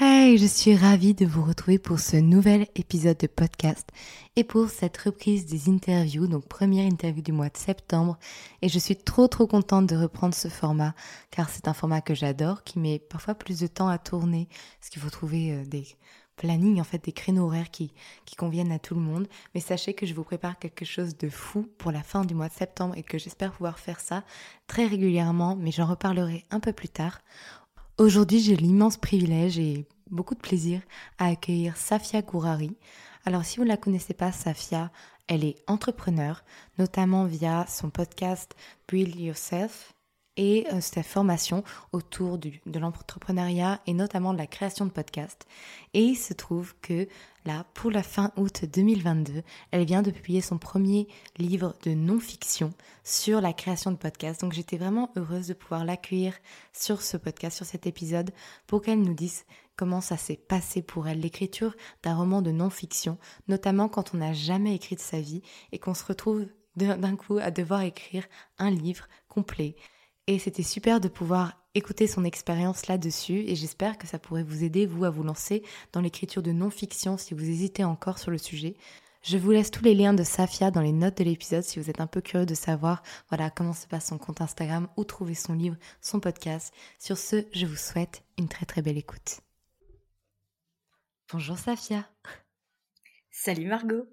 Hey, je suis ravie de vous retrouver pour ce nouvel épisode de podcast et pour cette reprise des interviews, donc première interview du mois de septembre. Et je suis trop trop contente de reprendre ce format car c'est un format que j'adore, qui met parfois plus de temps à tourner, parce qu'il faut trouver euh, des plannings, en fait, des créneaux horaires qui, qui conviennent à tout le monde. Mais sachez que je vous prépare quelque chose de fou pour la fin du mois de septembre et que j'espère pouvoir faire ça très régulièrement, mais j'en reparlerai un peu plus tard. Aujourd'hui, j'ai l'immense privilège et beaucoup de plaisir à accueillir Safia Gourari. Alors, si vous ne la connaissez pas, Safia, elle est entrepreneur, notamment via son podcast Build Yourself et euh, sa formation autour de l'entrepreneuriat et notamment de la création de podcasts. Et il se trouve que là, pour la fin août 2022, elle vient de publier son premier livre de non-fiction sur la création de podcasts. Donc j'étais vraiment heureuse de pouvoir l'accueillir sur ce podcast, sur cet épisode, pour qu'elle nous dise comment ça s'est passé pour elle, l'écriture d'un roman de non-fiction, notamment quand on n'a jamais écrit de sa vie et qu'on se retrouve d'un coup à devoir écrire un livre complet c'était super de pouvoir écouter son expérience là-dessus et j'espère que ça pourrait vous aider, vous, à vous lancer dans l'écriture de non-fiction si vous hésitez encore sur le sujet. Je vous laisse tous les liens de Safia dans les notes de l'épisode si vous êtes un peu curieux de savoir voilà comment se passe son compte Instagram, où trouver son livre, son podcast. Sur ce, je vous souhaite une très très belle écoute. Bonjour Safia. Salut Margot.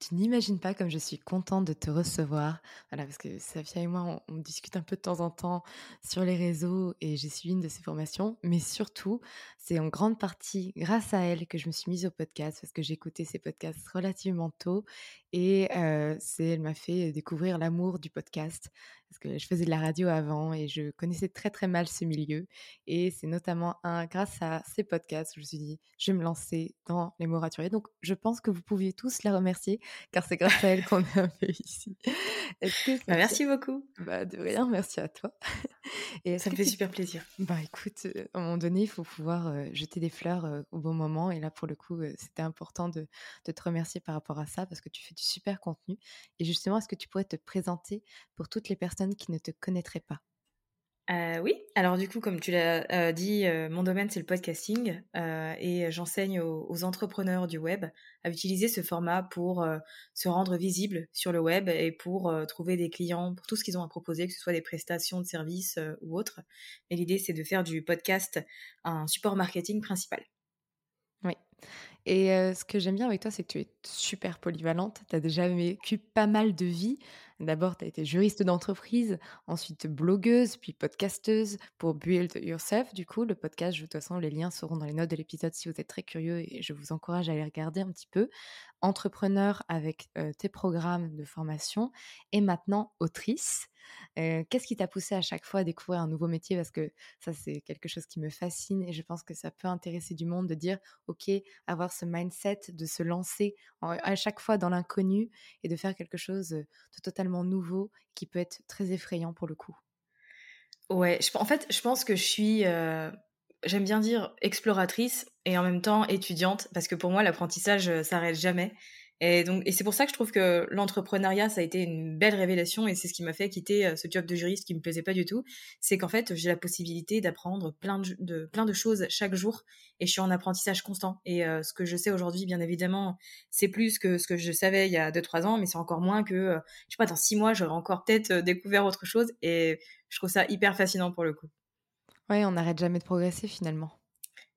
Tu n'imagines pas comme je suis contente de te recevoir. Voilà, parce que Safia et moi, on, discute un peu de temps en temps sur les réseaux et j'ai suivi une de ses formations. Mais surtout, c'est en grande partie grâce à elle que je me suis mise au podcast parce que écouté ses podcasts relativement tôt et elle m'a fait découvrir l'amour du podcast parce que je faisais de la radio avant et je connaissais très très mal ce milieu. Et c'est notamment un, grâce à ces podcasts que je me suis dit, je vais me lancer dans les mots raturés. Donc je pense que vous pouviez tous la remercier car c'est grâce à elle qu'on est un peu ici. Bah, merci beaucoup. Bah, de rien, merci à toi. Et ça me fait super plaisir. Bah écoute, à un moment donné, il faut pouvoir jeter des fleurs au bon moment. Et là, pour le coup, c'était important de, de te remercier par rapport à ça parce que tu fais du super contenu. Et justement, est-ce que tu pourrais te présenter pour toutes les personnes qui ne te connaîtraient pas? Euh, oui, alors du coup, comme tu l'as euh, dit, euh, mon domaine c'est le podcasting et j'enseigne aux, entrepreneurs du web à utiliser ce format pour se rendre visible sur le web et pour trouver des clients pour tout ce qu'ils ont à proposer, que ce soit des prestations de services ou autres. Et l'idée c'est de faire du podcast un support marketing principal. Oui. Et ce que j'aime bien avec toi, c'est que tu es super polyvalente. Tu as déjà vécu pas mal de vies. D'abord, tu as été juriste d'entreprise, ensuite blogueuse, puis podcasteuse pour Build Yourself. Du coup, le podcast, de toute façon, les liens seront dans les notes de l'épisode si vous êtes très curieux et je vous encourage à aller regarder un petit peu. Entrepreneur avec tes programmes de formation et maintenant autrice. Qu'est-ce qui t'a poussé à chaque fois à découvrir un nouveau métier? Parce que ça, c'est quelque chose qui me fascine et je pense que ça peut intéresser du monde de dire, OK, avoir ce mindset, de se lancer à chaque fois dans l'inconnu et de faire quelque chose de totalement nouveau qui peut être très effrayant pour le coup. Ouais, en fait, je pense que je suis, j'aime bien dire exploratrice et en même temps étudiante parce que pour moi, l'apprentissage s'arrête jamais. Et donc, et c'est pour ça que je trouve que l'entrepreneuriat, ça a été une belle révélation et c'est ce qui m'a fait quitter euh, ce job de juriste qui me plaisait pas du tout. C'est qu'en fait, j'ai la possibilité d'apprendre plein de, plein de choses chaque jour et je suis en apprentissage constant. Et euh, ce que je sais aujourd'hui, bien évidemment, c'est plus que ce que je savais il y a 2-3 ans, mais c'est encore moins que, euh, je sais pas, dans 6 mois, j'aurais encore peut-être découvert autre chose et je trouve ça hyper fascinant pour le coup. Ouais, on n'arrête jamais de progresser finalement.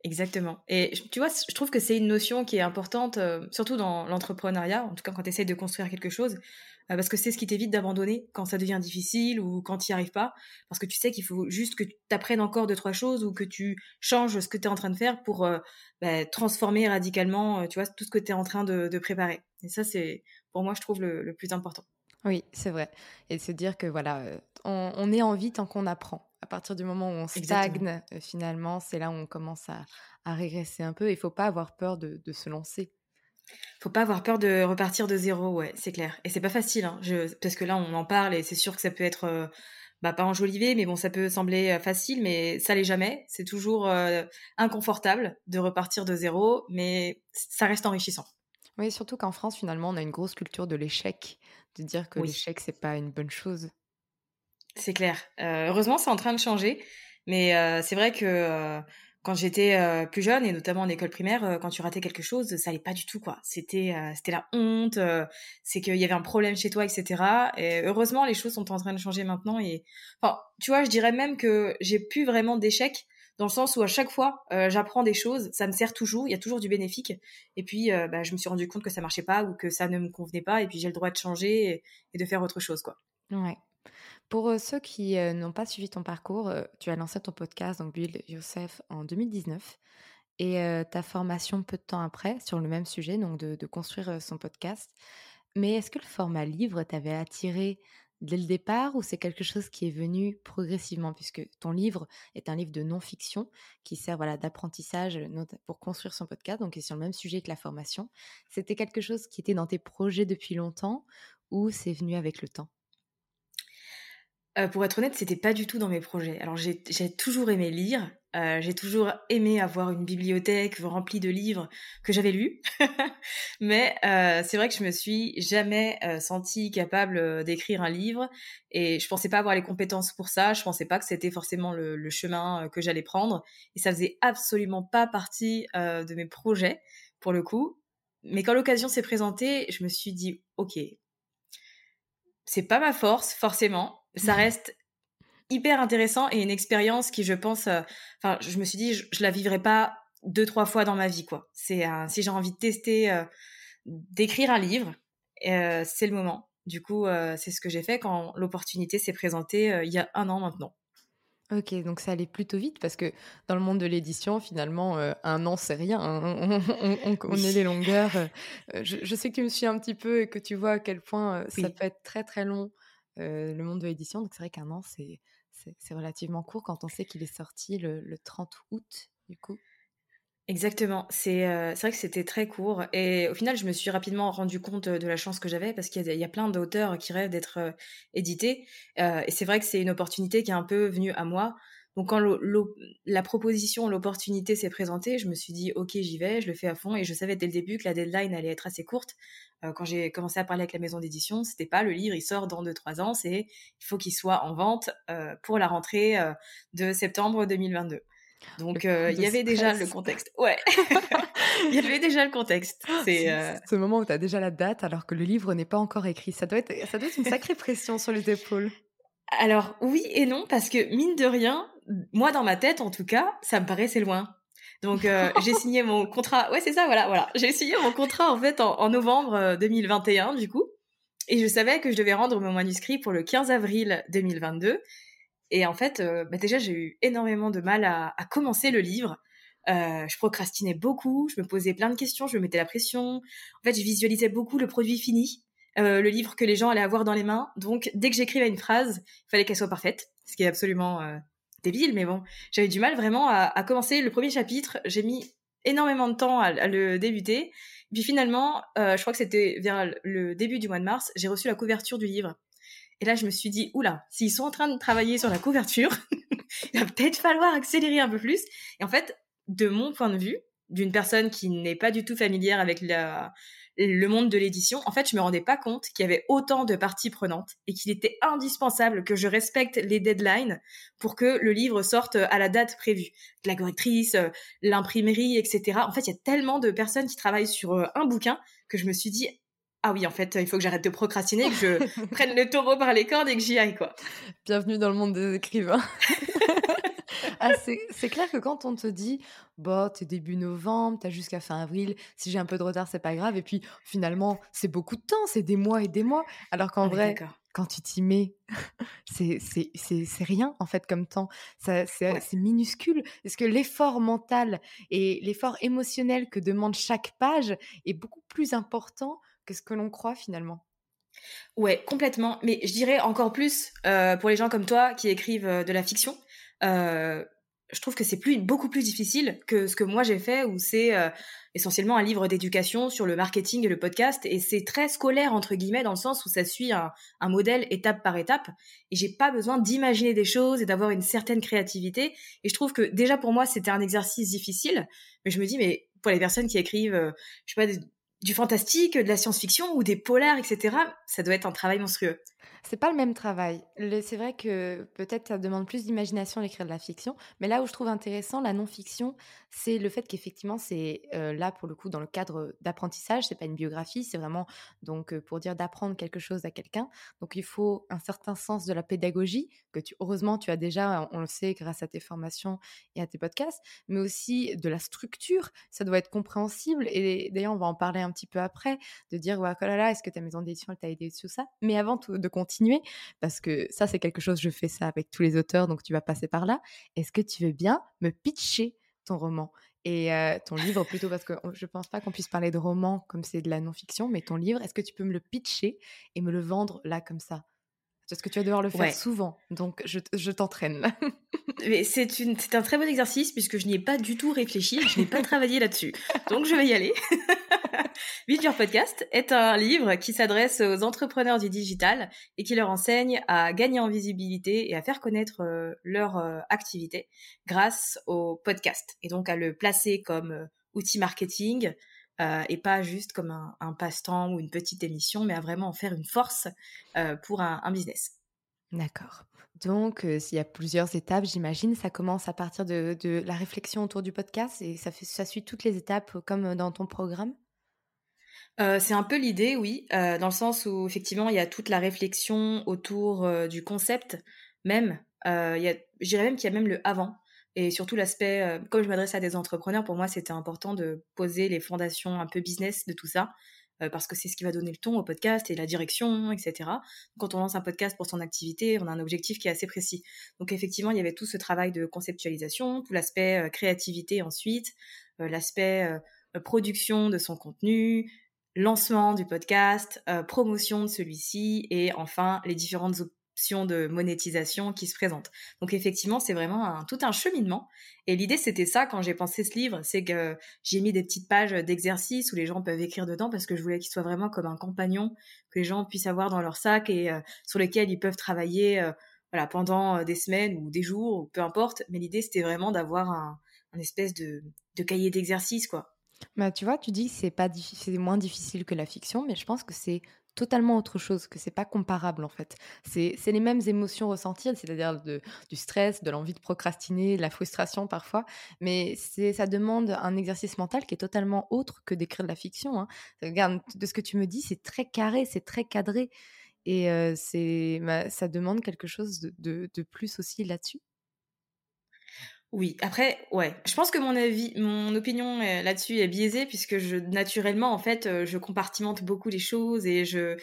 Exactement. Et tu vois, je trouve que c'est une notion qui est importante, euh, surtout dans l'entrepreneuriat, en tout cas quand tu essaies de construire quelque chose, euh, parce que c'est ce qui t'évite d'abandonner quand ça devient difficile ou quand tu n'y arrives pas, parce que tu sais qu'il faut juste que tu apprennes encore deux, trois choses ou que tu changes ce que tu es en train de faire pour euh, bah, transformer radicalement, tu vois, tout ce que tu es en train de, préparer. Et ça, c'est pour moi, je trouve le, plus important. Oui, c'est vrai. Et se dire que voilà, on, on est en vie tant qu'on apprend à partir du moment où on stagne, finalement, c'est là où on commence à, régresser un peu. Il faut pas avoir peur de, se lancer. Faut pas avoir peur de repartir de zéro, ouais, c'est clair. Et c'est pas facile, hein, parce que là, on en parle et c'est sûr que ça peut être, bah, pas enjolivé, mais bon, ça peut sembler facile, mais ça l'est jamais. C'est toujours inconfortable de repartir de zéro, mais ça reste enrichissant. Oui, surtout qu'en France, finalement, on a une grosse culture de l'échec, de dire que l'échec, c'est pas une bonne chose. C'est clair. Euh, heureusement, c'est en train de changer. Mais euh, c'est vrai que euh, quand j'étais plus jeune, et notamment en école primaire, quand tu ratais quelque chose, ça allait pas du tout, quoi. C'était c'était la honte, c'est qu'il y avait un problème chez toi, etc. Et heureusement, les choses sont en train de changer maintenant. Et enfin, tu vois, je dirais même que j'ai plus vraiment d'échecs dans le sens où à chaque fois j'apprends des choses, ça me sert toujours, il y a toujours du bénéfique. Et puis bah, je me suis rendu compte que ça marchait pas ou que ça ne me convenait pas, et puis j'ai le droit de changer et, de faire autre chose, quoi. Ouais. Pour ceux qui n'ont pas suivi ton parcours, tu as lancé ton podcast, donc Build Yourself, en 2019. Et ta formation peu de temps après, sur le même sujet, donc de, construire son podcast. Mais est-ce que le format livre t'avait attiré dès le départ ou c'est quelque chose qui est venu progressivement? Puisque ton livre est un livre de non-fiction qui sert voilà, d'apprentissage pour construire son podcast, donc est sur le même sujet que la formation. C'était quelque chose qui était dans tes projets depuis longtemps ou c'est venu avec le temps? Euh, pour être honnête, c'était pas du tout dans mes projets. Alors j'ai toujours aimé lire, euh, j'ai toujours aimé avoir une bibliothèque remplie de livres que j'avais lus, mais euh, c'est vrai que je me suis jamais sentie capable d'écrire un livre et je pensais pas avoir les compétences pour ça. Je pensais pas que c'était forcément le, le, chemin que j'allais prendre et ça faisait absolument pas partie de mes projets pour le coup. Mais quand l'occasion s'est présentée, je me suis dit ok, c'est pas ma force forcément ça reste hyper intéressant et une expérience qui, je pense, euh, enfin, je me suis dit, je, la vivrai pas deux trois fois dans ma vie, quoi. C'est si j'ai envie de tester, euh, d'écrire un livre, euh, c'est le moment. Du coup, c'est ce que j'ai fait quand l'opportunité s'est présentée il y a un an maintenant. Ok, donc ça allait plutôt vite parce que dans le monde de l'édition, finalement, un an, c'est rien. Hein. On, connaît les longueurs. Je, sais que tu me suis un petit peu et que tu vois à quel point ça peut être très très long le monde de l'édition. Donc c'est vrai qu'un an, c'est, c'est, relativement court quand on sait qu'il est sorti le, 30 août, du coup. Exactement, c'est, euh, c'est vrai que c'était très court et au final je me suis rapidement rendu compte de la chance que j'avais parce qu'il y a, plein d'auteurs qui rêvent d'être euh, édités. Et c'est vrai que c'est une opportunité qui est un peu venue à moi donc quand la proposition, l'opportunité s'est présentée, je me suis dit ok j'y vais, je le fais à fond et je savais dès le début que la deadline allait être assez courte. Euh, quand j'ai commencé à parler avec la maison d'édition, c'était pas le livre il sort dans 2-3 ans, c'est il faut qu'il soit en vente euh, pour la rentrée euh, de septembre 2022. Donc il y avait déjà le contexte. Ouais, il y avait déjà le contexte. C'est ce moment où tu as déjà la date alors que le livre n'est pas encore écrit. Ça doit être, ça doit être une sacrée pression sur les épaules. Alors oui et non parce que mine de rien, moi dans ma tête en tout cas, ça me paraissait loin. Donc euh, j'ai signé mon contrat. Ouais c'est ça voilà voilà. J'ai signé mon contrat en fait en, novembre 2021 euh, du coup et je savais que je devais rendre mon manuscrit pour le 15 avril 2022. Et en fait, euh, bah, déjà j'ai eu énormément de mal à, à commencer le livre. je procrastinais beaucoup, je me posais plein de questions, je me mettais la pression. En fait, je visualisais beaucoup le produit fini. le livre que les gens allaient avoir dans les mains. Donc, dès que j'écrivais une phrase, il fallait qu'elle soit parfaite, ce qui est absolument débile, mais bon, j'avais du mal vraiment à, commencer le premier chapitre. J'ai mis énormément de temps à, le débuter. Puis finalement, je crois que c'était vers le début du mois de mars, j'ai reçu la couverture du livre. Et là, je me suis dit, oula, s'ils sont en train de travailler sur la couverture, il va peut-être falloir accélérer un peu plus. Et en fait, de mon point de vue, d'une personne qui n'est pas du tout familière avec la, le monde de l'édition, en fait, je me rendais pas compte qu'il y avait autant de parties prenantes et qu'il était indispensable que je respecte les deadlines pour que le livre sorte à la date prévue. La correctrice, euh, l'imprimerie, etc. En fait, il y a tellement de personnes qui travaillent sur euh, un bouquin que je me suis dit, ah oui, en fait, il faut que j'arrête de procrastiner, que je prenne le taureau par les cordes et que j'y aille, quoi. Bienvenue dans le monde des écrivains. ah, c'est clair que quand on te dit, bah, t'es début novembre, t'as jusqu'à fin avril, si j'ai un peu de retard, c'est pas grave. Et puis, finalement, c'est beaucoup de temps, c'est des mois et des mois. Alors qu'en ah vrai, quand tu t'y mets, c'est rien, en fait, comme temps. C'est minuscule. Parce que l'effort mental et l'effort émotionnel que demande chaque page est beaucoup plus important que ce que l'on croit finalement. Ouais, complètement. Mais je dirais encore plus euh, pour les gens comme toi qui écrivent euh, de la fiction. Euh, je trouve que c'est plus beaucoup plus difficile que ce que moi j'ai fait où c'est essentiellement un livre d'éducation sur le marketing et le podcast et c'est très scolaire entre guillemets dans le sens où ça suit un, un modèle étape par étape et j'ai pas besoin d'imaginer des choses et d'avoir une certaine créativité et je trouve que déjà pour moi c'était un exercice difficile mais je me dis mais pour les personnes qui écrivent je sais pas du fantastique, de la science-fiction ou des polars, etc. Ça doit être un travail monstrueux. C'est pas le même travail. C'est vrai que peut-être ça demande plus d'imagination d'écrire de la fiction, mais là où je trouve intéressant la non-fiction, c'est le fait qu'effectivement c'est euh, là pour le coup dans le cadre d'apprentissage, c'est pas une biographie, c'est vraiment donc euh, pour dire d'apprendre quelque chose à quelqu'un. Donc il faut un certain sens de la pédagogie que tu heureusement tu as déjà, on le sait grâce à tes formations et à tes podcasts, mais aussi de la structure. Ça doit être compréhensible et d'ailleurs on va en parler un petit peu après de dire ouais, oh là là, est-ce que ta maison d'édition t'a aidé sur ça? Mais avant de continuer parce que ça c'est quelque chose je fais ça avec tous les auteurs donc tu vas passer par là. Est-ce que tu veux bien me pitcher ton roman et ton livre plutôt? Parce que je pense pas qu'on puisse parler de roman comme c'est de la non-fiction, mais ton livre, est-ce que tu peux me le pitcher et me le vendre là comme ça? Parce que tu vas devoir le faire souvent, donc je, je t'entraîne. c'est un très bon exercice puisque je n'y ai pas du tout réfléchi, je n'ai pas travaillé là-dessus, donc je vais y aller. Your Podcast est un livre qui s'adresse aux entrepreneurs du digital et qui leur enseigne à gagner en visibilité et à faire connaître euh, leur euh, activité grâce au podcast et donc à le placer comme euh, outil marketing et pas juste comme un, passe-temps ou une petite émission, mais à vraiment en faire une force pour un, business. D'accord. Donc, s'il y a plusieurs étapes, j'imagine, ça commence à partir de, de, la réflexion autour du podcast et ça, fait, ça suit toutes les étapes comme dans ton programme? Euh, c'est un peu l'idée, oui, euh, dans le sens où effectivement il y a toute la réflexion autour euh, du concept même. il y a, je dirais même qu'il y a même le avant et surtout l'aspect, comme je m'adresse à des entrepreneurs, pour moi c'était important de poser les fondations un peu business de tout ça parce que c'est ce qui va donner le ton au podcast et la direction, etc. Quand on lance un podcast pour son activité, on a un objectif qui est assez précis. Donc effectivement, il y avait tout ce travail de conceptualisation, tout l'aspect créativité ensuite, l'aspect production de son contenu, lancement du podcast, euh, promotion de celui-ci et enfin les différentes de monétisation qui se présentent. Donc effectivement, c'est vraiment tout un cheminement. Et l'idée, c'était ça quand j'ai pensé ce livre, c'est que j'ai mis des petites pages d'exercices où les gens peuvent écrire dedans parce que je voulais qu'il soit vraiment comme un compagnon que les gens puissent avoir dans leur sac et euh, sur lequel ils peuvent travailler euh, voilà, pendant des semaines ou des jours, ou peu importe. Mais l'idée, c'était vraiment d'avoir un, espèce de, cahier d'exercices, quoi bah, tu vois, tu dis que c'est pas c'est moins difficile que la fiction, mais je pense que c'est totalement autre chose, que c'est pas comparable en fait. C'est les mêmes émotions ressenties, c'est-à-dire du stress, de l'envie de procrastiner, la frustration parfois, mais ça demande un exercice mental qui est totalement autre que d'écrire de la fiction. Hein. Regarde, de ce que tu me dis, c'est très carré, c'est très cadré, et euh, c'est bah, ça demande quelque chose de, de plus aussi là-dessus. Oui, après, ouais. Je pense que mon avis, mon opinion euh, là-dessus est biaisée puisque je, naturellement, en fait, euh, je compartimente beaucoup les choses et je,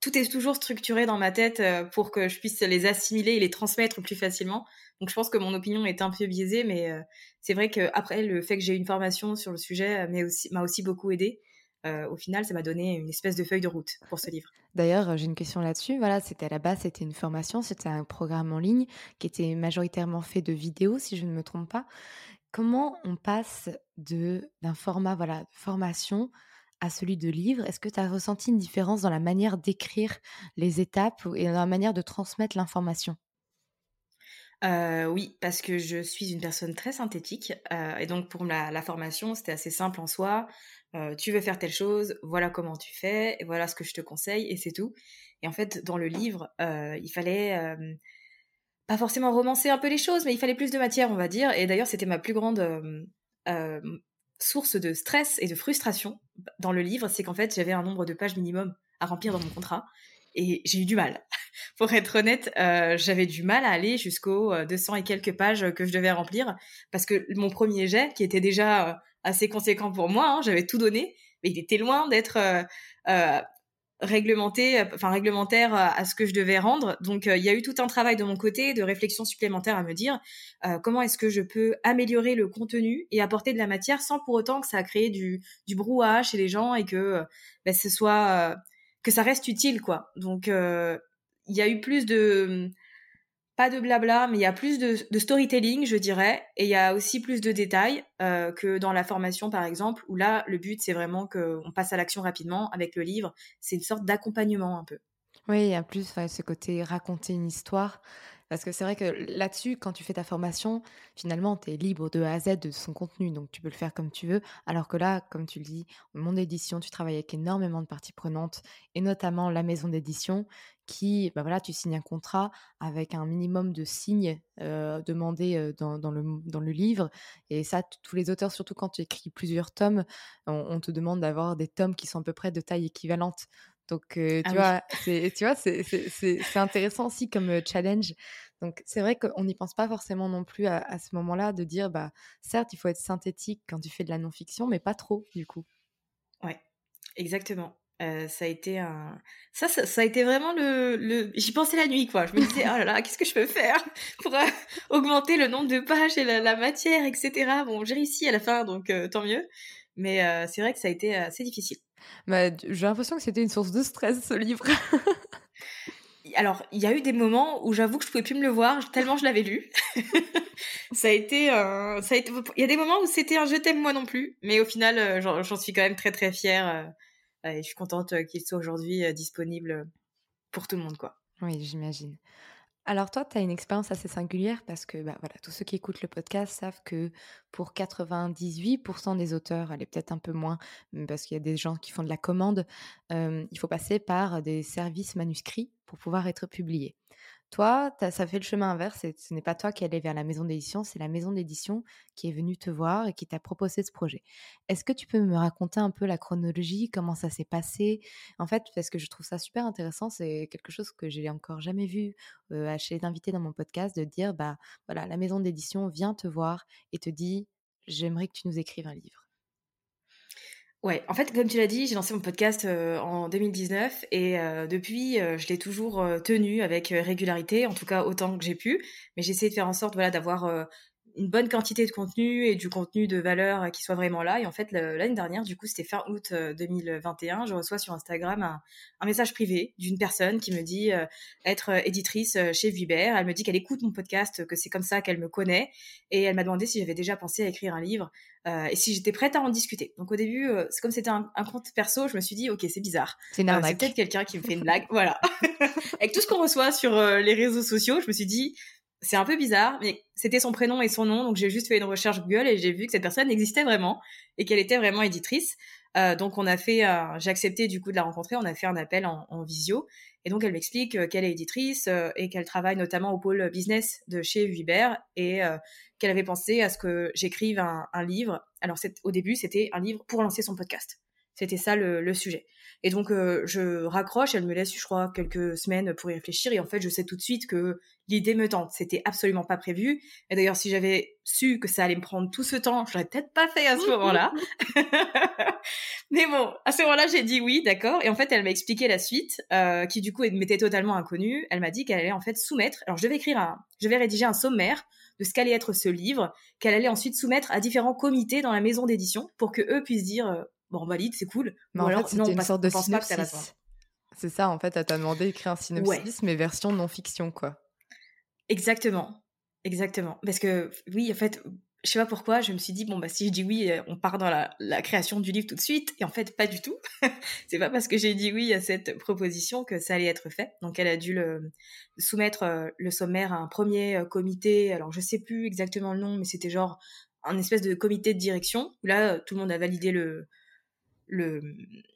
tout est toujours structuré dans ma tête euh, pour que je puisse les assimiler et les transmettre plus facilement. Donc, je pense que mon opinion est un peu biaisée, mais c'est vrai que après, le fait que j'ai une formation sur le sujet m'a aussi, m'a aussi beaucoup aidé. Au final, ça m'a donné une espèce de feuille de route pour ce livre. D'ailleurs, j'ai une question là-dessus. Voilà, c'était à la base, c'était une formation, c'était un programme en ligne qui était majoritairement fait de vidéos, si je ne me trompe pas. Comment on passe de d'un format voilà, de formation à celui de livre? Est-ce que tu as ressenti une différence dans la manière d'écrire les étapes et dans la manière de transmettre l'information? Euh, oui, parce que je suis une personne très synthétique euh, et donc pour la, formation, c'était assez simple en soi. Euh, tu veux faire telle chose, voilà comment tu fais, et voilà ce que je te conseille et c'est tout. Et en fait, dans le livre, il fallait pas forcément romancer un peu les choses, mais il fallait plus de matière, on va dire. Et d'ailleurs, c'était ma plus grande source de stress et de frustration dans le livre, c'est qu'en fait, j'avais un nombre de pages minimum à remplir dans mon contrat et j'ai eu du mal. Pour être honnête, euh, j'avais du mal à aller jusqu'aux 200 euh, et quelques pages que je devais remplir parce que mon premier jet, qui était déjà euh, assez conséquent pour moi, hein, j'avais tout donné, mais il était loin d'être réglementé, enfin réglementaire à ce que je devais rendre. Donc il y a eu tout un travail de mon côté, de réflexion supplémentaire à me dire comment est-ce que je peux améliorer le contenu et apporter de la matière sans pour autant que ça a créé du, du brouhaha chez les gens et que ben, ce soit que ça reste utile quoi. Donc il y a eu plus de pas de blabla, mais il y a plus de, storytelling, je dirais, et il y a aussi plus de détails euh, que dans la formation, par exemple, où là, le but, c'est vraiment qu'on passe à l'action rapidement. Avec le livre, c'est une sorte d'accompagnement un peu. Oui, il y a plus ce côté raconter une histoire. Parce que c'est vrai que là-dessus, quand tu fais ta formation, finalement, tu es libre de A à Z de son contenu, donc tu peux le faire comme tu veux. Alors que là, comme tu le dis, au monde d'édition, tu travailles avec énormément de parties prenantes, et notamment la maison d'édition, qui, bah voilà, tu signes un contrat avec un minimum de signes euh, demandés euh, dans, le, dans le livre. Et ça, tous les auteurs, surtout quand tu écris plusieurs tomes, on te demande d'avoir des tomes qui sont à peu près de taille équivalente. Donc, euh, tu, vois, tu vois, c'est intéressant aussi comme challenge. Donc, c'est vrai qu'on n'y pense pas forcément non plus à, ce moment-là de dire, bah, certes, il faut être synthétique quand tu fais de la non-fiction, mais pas trop, du coup. Ouais, exactement. Euh, ça a été un ça, ça, a été vraiment le, le... j'y pensais la nuit quoi je me disais oh là là qu'est-ce que je peux faire pour augmenter le nombre de pages et la, matière etc bon j'ai réussi à la fin donc tant mieux mais c'est vrai que ça a été assez difficile bah, j'ai l'impression que c'était une source de stress, ce livre. Alors, il y a eu des moments où j'avoue que je pouvais plus me le voir tellement je l'avais lu. ça a été, ça a été, il y a des moments où c'était un je t'aime moi non plus, mais au final, euh, j'en suis quand même très très fière euh, et je suis contente euh, qu'il soit aujourd'hui disponible pour tout le monde, quoi. Oui, j'imagine. Alors toi, tu as une expérience assez singulière parce que bah, voilà, tous ceux qui écoutent le podcast savent que pour 98% des auteurs, elle est peut-être un peu moins, parce qu'il y a des gens qui font de la commande, il faut passer par des services manuscrits pour pouvoir être publié. Toi, ça fait le chemin inverse ce n'est pas toi qui allais vers la maison d'édition, c'est la maison d'édition qui est venue te voir et qui t'a proposé ce projet. Est-ce que tu peux me raconter un peu la chronologie, comment ça s'est passé? En fait, parce que je trouve ça super intéressant, c'est quelque chose que j'ai encore jamais vu euh, chez les invités dans mon podcast, de dire, bah voilà, la maison d'édition vient te voir et te dit, j'aimerais que tu nous écrives un livre. Ouais, en fait, comme tu l'as dit, j'ai lancé mon podcast euh, en 2019 et euh, depuis, euh, je l'ai toujours tenu avec régularité, en tout cas autant que j'ai pu. Mais j'ai essayé de faire en sorte, voilà, d'avoir une bonne quantité de contenu et du contenu de valeur qui soit vraiment là. Et en fait, l'année dernière, du coup, c'était fin août 2021, je reçois sur Instagram un, message privé d'une personne qui me dit être éditrice chez Vibert. Elle me dit qu'elle écoute mon podcast, que c'est comme ça qu'elle me connaît. Et elle m'a demandé si j'avais déjà pensé à écrire un livre et si j'étais prête à en discuter. Donc au début, c'est comme c'était un, compte perso, je me suis dit, ok, c'est bizarre. C'est peut-être quelqu'un qui me fait une blague. voilà. Avec tout ce qu'on reçoit sur les réseaux sociaux, je me suis dit, c'est un peu bizarre, mais c'était son prénom et son nom, donc j'ai juste fait une recherche Google et j'ai vu que cette personne existait vraiment et qu'elle était vraiment éditrice. Euh, donc on a fait, j'ai accepté du coup de la rencontrer, on a fait un appel en, visio et donc elle m'explique euh, qu'elle est éditrice euh, et qu'elle travaille notamment au pôle business de chez Vibert et qu'elle avait pensé à ce que j'écrive un, un, livre. Alors au début c'était un livre pour lancer son podcast. C'était ça le, sujet. Et donc euh, je raccroche, elle me laisse, je crois, quelques semaines pour y réfléchir. Et en fait, je sais tout de suite que l'idée me tente. C'était absolument pas prévu. Et d'ailleurs, si j'avais su que ça allait me prendre tout ce temps, j'aurais peut-être pas fait à ce moment-là. Mais bon, à ce moment-là, j'ai dit oui, d'accord. Et en fait, elle m'a expliqué la suite, euh, qui du coup m'était totalement inconnue. Elle m'a dit qu'elle allait en fait soumettre. Alors, je vais écrire un, je vais rédiger un sommaire de ce qu'allait être ce livre, qu'elle allait ensuite soumettre à différents comités dans la maison d'édition pour que eux puissent dire euh, bon, on valide, c'est cool. Mais Ou en alors, fait, non, une passe- sorte de pense synopsis. C'est ça, en fait, elle t'a demandé d'écrire un synopsis, mais version non-fiction, quoi. Exactement, exactement. Parce que oui, en fait, je sais pas pourquoi, je me suis dit bon bah si je dis oui, euh, on part dans la, la création du livre tout de suite. Et en fait, pas du tout. c'est pas parce que j'ai dit oui à cette proposition que ça allait être fait. Donc elle a dû le soumettre euh, le sommaire à un premier euh, comité. Alors je sais plus exactement le nom, mais c'était genre un espèce de comité de direction là tout le monde a validé le le,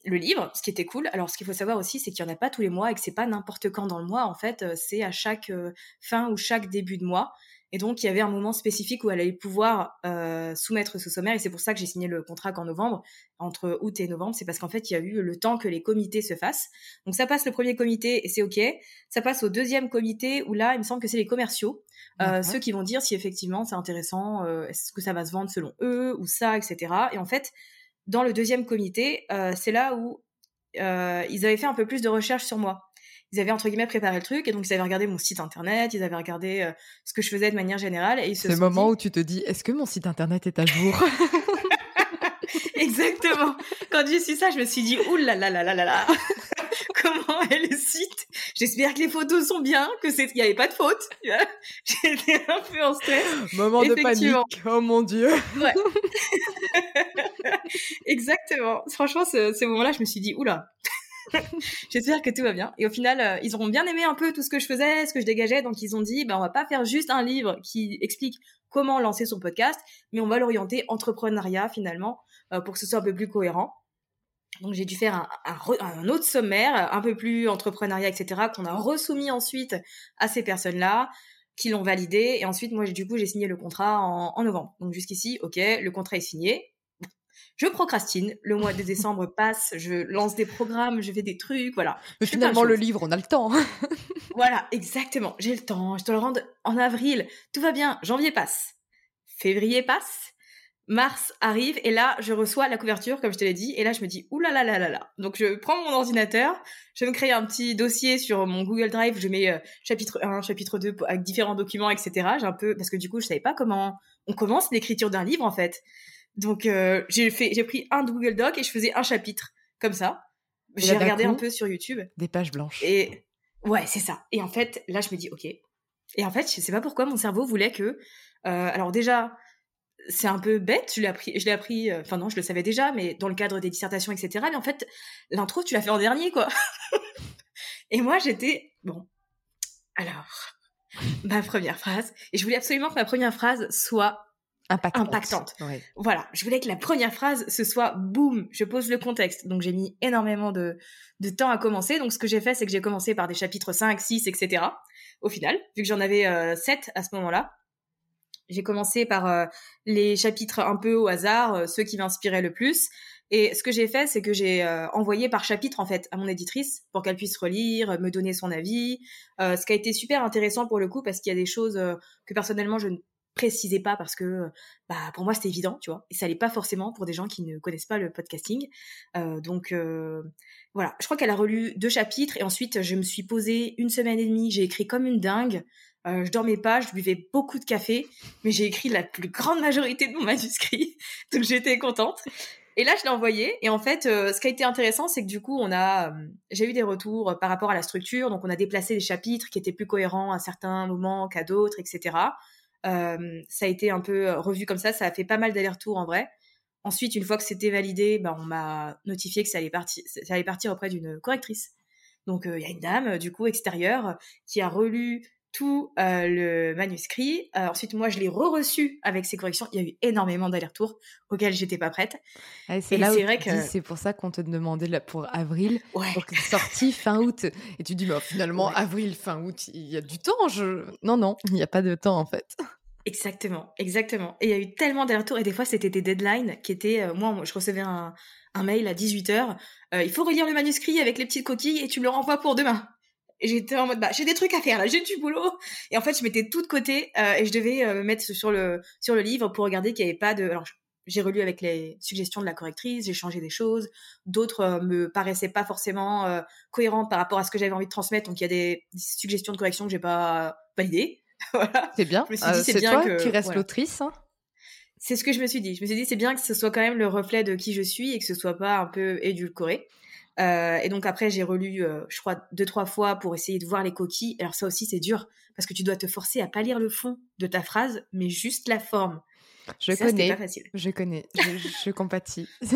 le livre, ce qui était cool. Alors, ce qu'il faut savoir aussi, c'est qu'il n'y en a pas tous les mois et que c'est pas n'importe quand dans le mois. En fait, euh, c'est à chaque euh, fin ou chaque début de mois. Et donc, il y avait un moment spécifique où elle allait pouvoir euh, soumettre ce sommaire. Et c'est pour ça que j'ai signé le contrat qu'en novembre, entre août et novembre. C'est parce qu'en fait, il y a eu le temps que les comités se fassent. Donc, ça passe le premier comité et c'est OK. Ça passe au deuxième comité où là, il me semble que c'est les commerciaux. Euh, ceux qui vont dire si effectivement c'est intéressant, est-ce que ça va se vendre selon eux ou ça, etc. Et en fait, dans le deuxième comité, euh, c'est là où euh, ils avaient fait un peu plus de recherche sur moi. Ils avaient entre guillemets préparé le truc et donc ils avaient regardé mon site internet, ils avaient regardé euh, ce que je faisais de manière générale et ils se C'est le moment dit... où tu te dis, est-ce que mon site internet est à jour? Exactement. Quand j'ai su ça, je me suis dit, ouh là là là là là là. Comment est le site J'espère que les photos sont bien, que c'est, il y avait pas de faute. J'étais un peu en stress. Moment de panique, oh mon dieu Ouais. Exactement. Franchement, ce, ce moment-là, je me suis dit, oula. J'espère que tout va bien. Et au final, euh, ils auront bien aimé un peu tout ce que je faisais, ce que je dégageais. Donc, ils ont dit, ben, on va pas faire juste un livre qui explique comment lancer son podcast, mais on va l'orienter entrepreneuriat finalement, euh, pour que ce soit un peu plus cohérent. Donc, j'ai dû faire un, un re- un autre sommaire, un peu plus entrepreneuriat, etc., qu'on a resoumis ensuite à ces personnes-là qui l'ont validé. Et ensuite, moi, du coup, j'ai signé le contrat en, en novembre. Donc jusqu'ici, ok, le contrat est signé. Je procrastine. Le mois de décembre passe, je lance des programmes, je fais des trucs, voilà. Mais Je finalement, le livre, on a le temps Voilà, exactement. J'ai le temps. Je te le rends en avril. Tout va bien. Janvier passe. Février passe. Mars arrive et là, je reçois la couverture, comme je te l'ai dit. Et là, je me dis, oulala là là là là. Donc, je prends mon ordinateur, je me crée un petit dossier sur mon Google Drive. Je mets euh, chapitre 1, chapitre 2 avec différents documents, etc. J'ai un peu, parce que du coup, je savais pas comment on commence l'écriture d'un livre, en fait. Donc, euh, j'ai fait, j'ai pris un Google Doc et je faisais un chapitre, comme ça. J'ai regardé un peu sur YouTube. Des pages blanches. Et ouais, c'est ça. Et en fait, là, je me dis, ok. Et en fait, je sais pas pourquoi mon cerveau voulait que. euh, alors déjà, c'est un peu bête. Je l'ai appris. Je l'ai appris. euh, Enfin non, je le savais déjà, mais dans le cadre des dissertations, etc. Mais en fait, l'intro, tu l'as fait en dernier, quoi. et moi, j'étais bon. Alors, ma première phrase. Et je voulais absolument que ma première phrase soit Impactante. impactante. Voilà, je voulais que la première phrase, ce soit boum, je pose le contexte. Donc j'ai mis énormément de, de temps à commencer. Donc ce que j'ai fait, c'est que j'ai commencé par des chapitres 5, 6, etc. Au final, vu que j'en avais euh, 7 à ce moment-là. J'ai commencé par euh, les chapitres un peu au hasard, euh, ceux qui m'inspiraient le plus. Et ce que j'ai fait, c'est que j'ai euh, envoyé par chapitre en fait à mon éditrice pour qu'elle puisse relire, me donner son avis. Euh, ce qui a été super intéressant pour le coup parce qu'il y a des choses euh, que personnellement je ne précisais pas parce que bah pour moi c'était évident, tu vois, et ça l'est pas forcément pour des gens qui ne connaissent pas le podcasting. Euh, donc euh, voilà, je crois qu'elle a relu deux chapitres et ensuite je me suis posée une semaine et demie, j'ai écrit comme une dingue. Euh, je dormais pas, je buvais beaucoup de café, mais j'ai écrit la plus grande majorité de mon manuscrit, donc j'étais contente. Et là, je l'ai envoyé. Et en fait, euh, ce qui a été intéressant, c'est que du coup, on a, euh, j'ai eu des retours par rapport à la structure. Donc, on a déplacé des chapitres qui étaient plus cohérents à certains moments qu'à d'autres, etc. Euh, ça a été un peu revu comme ça. Ça a fait pas mal d'allers-retours en vrai. Ensuite, une fois que c'était validé, ben, on m'a notifié que ça allait partir, ça allait partir auprès d'une correctrice. Donc, il y a une dame, du coup, extérieure, qui a relu tout euh, le manuscrit. Euh, ensuite, moi, je l'ai re-reçu avec ses corrections. Il y a eu énormément d'allers-retours auxquels j'étais pas prête. Ouais, c'est là c'est vrai que- c'est pour ça qu'on te demandait là pour avril, Ouais. pour que c'est sorti fin août. Et tu dis, bah, finalement, Ouais. avril, fin août, il y a du temps. Je... Non, non, il n'y a pas de temps en fait. Exactement, exactement. Et il y a eu tellement d'allers-retours et des fois c'était des deadlines qui étaient, euh, moi je recevais un, un mail à 18h, il faut relire le manuscrit avec les petites coquilles et tu me le renvoies pour demain. J'étais en mode, bah j'ai des trucs à faire là, j'ai du boulot. Et en fait je mettais tout de côté euh, et je devais euh, me mettre sur le, sur le livre pour regarder qu'il n'y avait pas de... Alors, j'ai relu avec les suggestions de la correctrice, j'ai changé des choses, d'autres euh, me paraissaient pas forcément euh, cohérentes par rapport à ce que j'avais envie de transmettre, donc il y a des, des suggestions de correction que j'ai pas validées. voilà. C'est bien. Euh, c'est toi que- qui reste voilà. l'autrice. hein C'est ce que je me suis dit. Je me suis dit, c'est bien que ce soit quand même le reflet de qui je suis et que ce soit pas un peu édulcoré. Euh, et donc après, j'ai relu, euh, je crois, deux, trois fois pour essayer de voir les coquilles. Alors ça aussi, c'est dur parce que tu dois te forcer à pas lire le fond de ta phrase, mais juste la forme. Je connais. Pas facile. Je connais. Je, je compatis.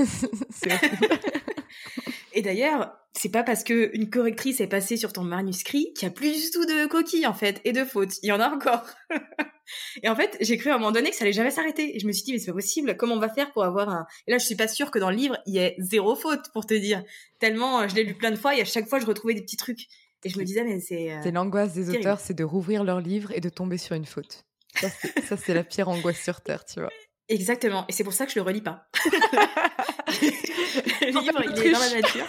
et d'ailleurs, c'est pas parce que une correctrice est passée sur ton manuscrit qu'il y a plus du tout de coquilles en fait et de fautes. Il y en a encore. et en fait, j'ai cru à un moment donné que ça allait jamais s'arrêter. Et je me suis dit mais c'est pas possible. Comment on va faire pour avoir un Et là, je suis pas sûre que dans le livre il y ait zéro faute pour te dire. Tellement je l'ai lu plein de fois et à chaque fois je retrouvais des petits trucs. Et je me disais mais c'est. Euh, c'est l'angoisse des auteurs, c'est de rouvrir leur livre et de tomber sur une faute. Ça c'est la pire angoisse sur terre, tu vois. Exactement. Et c'est pour ça que je le relis pas. le livre, il est dans la nature.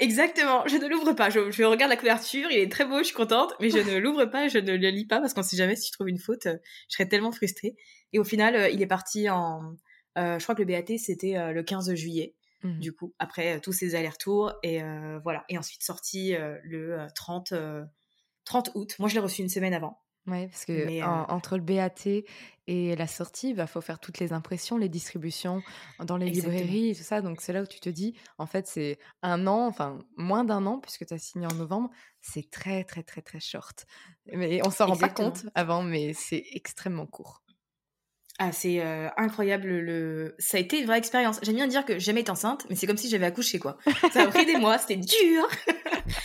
Exactement, je ne l'ouvre pas. Je, regarde la couverture, il est très beau, je suis contente, mais je ne l'ouvre pas, je ne le lis pas parce qu'on sait jamais si je trouve une faute, euh, je serais tellement frustrée. Et au final, euh, il est parti en, euh, je crois que le BAT c'était le 15 juillet, mmh. du coup, après tous ces allers-retours et voilà. Et ensuite sorti le 30 30 août. Moi, je l'ai reçu une semaine avant. Oui, parce que euh entre le BAT et la sortie, il bah, faut faire toutes les impressions, les distributions dans les librairies et tout ça. Donc c'est là où tu te dis, en fait, c'est un an, enfin moins d'un an, puisque tu as signé en novembre. C'est très, très, très, très short. Mais on s'en rend pas compte avant, mais c'est extrêmement court. Ah, c'est euh, incroyable. Le... Ça a été une vraie expérience. J'aime bien dire que jamais été enceinte, mais c'est comme si j'avais accouché, quoi. Ça a pris des mois, c'était dur.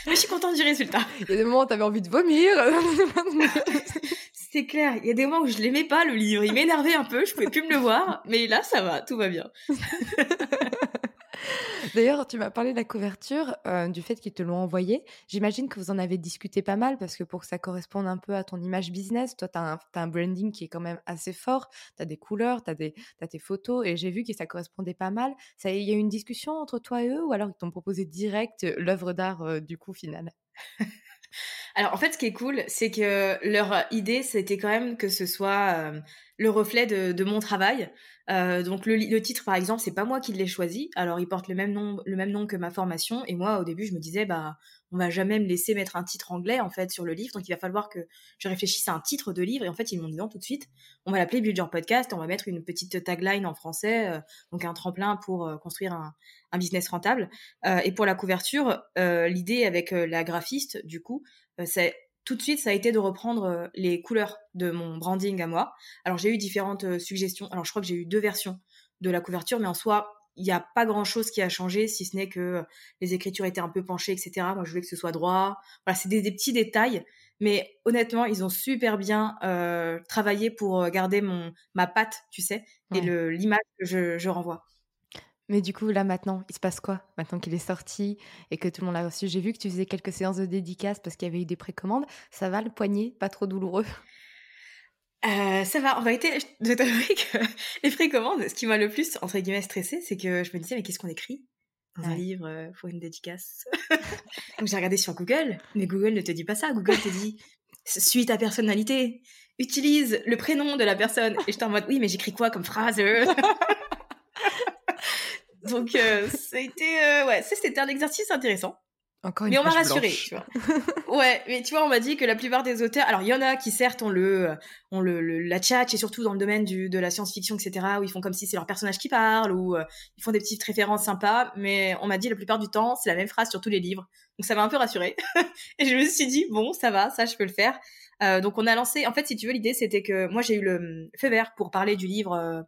Mais je suis contente du résultat. Il y a des moments où t'avais envie de vomir. c'est clair. Il y a des moments où je l'aimais pas, le livre. Il m'énervait un peu, je pouvais plus me le voir. Mais là, ça va, tout va bien. D'ailleurs, tu m'as parlé de la couverture, euh, du fait qu'ils te l'ont envoyé. J'imagine que vous en avez discuté pas mal parce que pour que ça corresponde un peu à ton image business, toi, tu as, un branding qui est quand même assez fort. Tu as des couleurs, tu as, tes photos et j'ai vu que ça correspondait pas mal. Il y a eu une discussion entre toi et eux ou alors ils t'ont proposé direct l'œuvre d'art euh, du coup final Alors en fait, ce qui est cool, c'est que leur idée, c'était quand même que ce soit euh, le reflet de, mon travail. Euh, donc le, titre, par exemple, c'est pas moi qui l'ai choisi. Alors il porte le même nom, le même nom que ma formation. Et moi, au début, je me disais, bah, on va jamais me laisser mettre un titre anglais en fait sur le livre. Donc il va falloir que je réfléchisse à un titre de livre. Et en fait, ils m'ont dit non tout de suite. On va l'appeler Build Your Podcast. On va mettre une petite tagline en français, euh, donc un tremplin pour construire un, un, business rentable. et pour la couverture, l'idée avec la graphiste, du coup, c'est tout de suite, ça a été de reprendre les couleurs de mon branding à moi. Alors, j'ai eu différentes suggestions. Alors, je crois que j'ai eu deux versions de la couverture, mais en soi, il n'y a pas grand chose qui a changé, si ce n'est que les écritures étaient un peu penchées, etc. Moi, je voulais que ce soit droit. Voilà, c'est des, petits détails. Mais honnêtement, ils ont super bien travaillé pour garder mon, ma patte, tu sais, et l'image que je renvoie. Mais du coup, là maintenant, il se passe quoi Maintenant qu'il est sorti et que tout le monde l'a reçu, j'ai vu que tu faisais quelques séances de dédicace parce qu'il y avait eu des précommandes. Ça va le poignet Pas trop douloureux? Euh, ça va, en vérité, je t'avouer que les précommandes, ce qui m'a le plus, entre guillemets, stressé, c'est que je me disais, mais qu'est-ce qu'on écrit dans un livre euh, pour une dédicace? Donc j'ai regardé sur Google, mais Google ne te dit pas ça. Google te dit, suis ta personnalité, utilise le prénom de la personne. Et j'étais en mode, oui, mais j'écris quoi comme phrase? Donc, euh, ça a été, euh, ouais, c'était un exercice intéressant. Encore mais on m'a rassuré, tu vois. ouais, mais tu vois, on m'a dit que la plupart des auteurs, alors il y en a qui certes ont le, ont le, la chat et surtout dans le domaine du, de la science-fiction, etc., où ils font comme si c'est leur personnage qui parle ou euh, ils font des petites références sympas, mais on m'a dit la plupart du temps c'est la même phrase sur tous les livres, donc ça m'a un peu rassuré et je me suis dit bon ça va, ça je peux le faire. Euh, donc on a lancé, en fait si tu veux l'idée c'était que moi j'ai eu le feu vert pour parler du livre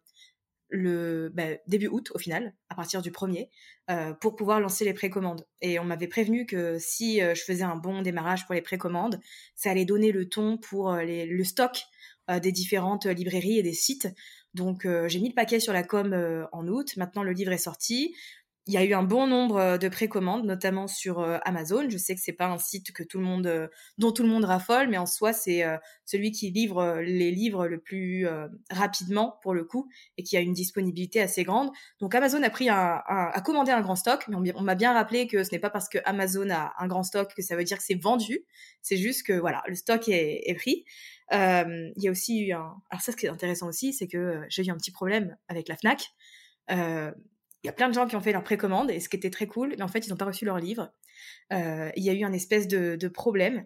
le bah, début août au final, à partir du premier, euh, pour pouvoir lancer les précommandes. Et on m'avait prévenu que si euh, je faisais un bon démarrage pour les précommandes, ça allait donner le ton pour euh, les, le stock des différentes librairies et des sites. Donc j'ai mis le paquet sur la com en août. Maintenant le livre est sorti il y a eu un bon nombre euh, de précommandes, notamment sur euh, Amazon. Je sais que c'est pas un site que tout le monde, euh, dont tout le monde raffole, mais en soi, c'est celui qui livre les livres le plus rapidement pour le coup et qui a une disponibilité assez grande. Donc Amazon a pris un, a commandé un grand stock, mais on, m'a bien rappelé que ce n'est pas parce que Amazon a un grand stock que ça veut dire que c'est vendu. C'est juste que voilà, le stock est, est pris. il y a aussi eu un, alors ça, ce qui est intéressant aussi, c'est que j'ai eu un petit problème avec la Fnac. Euh, il y a plein de gens qui ont fait leur précommande, et ce qui était très cool, mais en fait, ils n'ont pas reçu leur livre. Euh, il y a eu un espèce de, problème,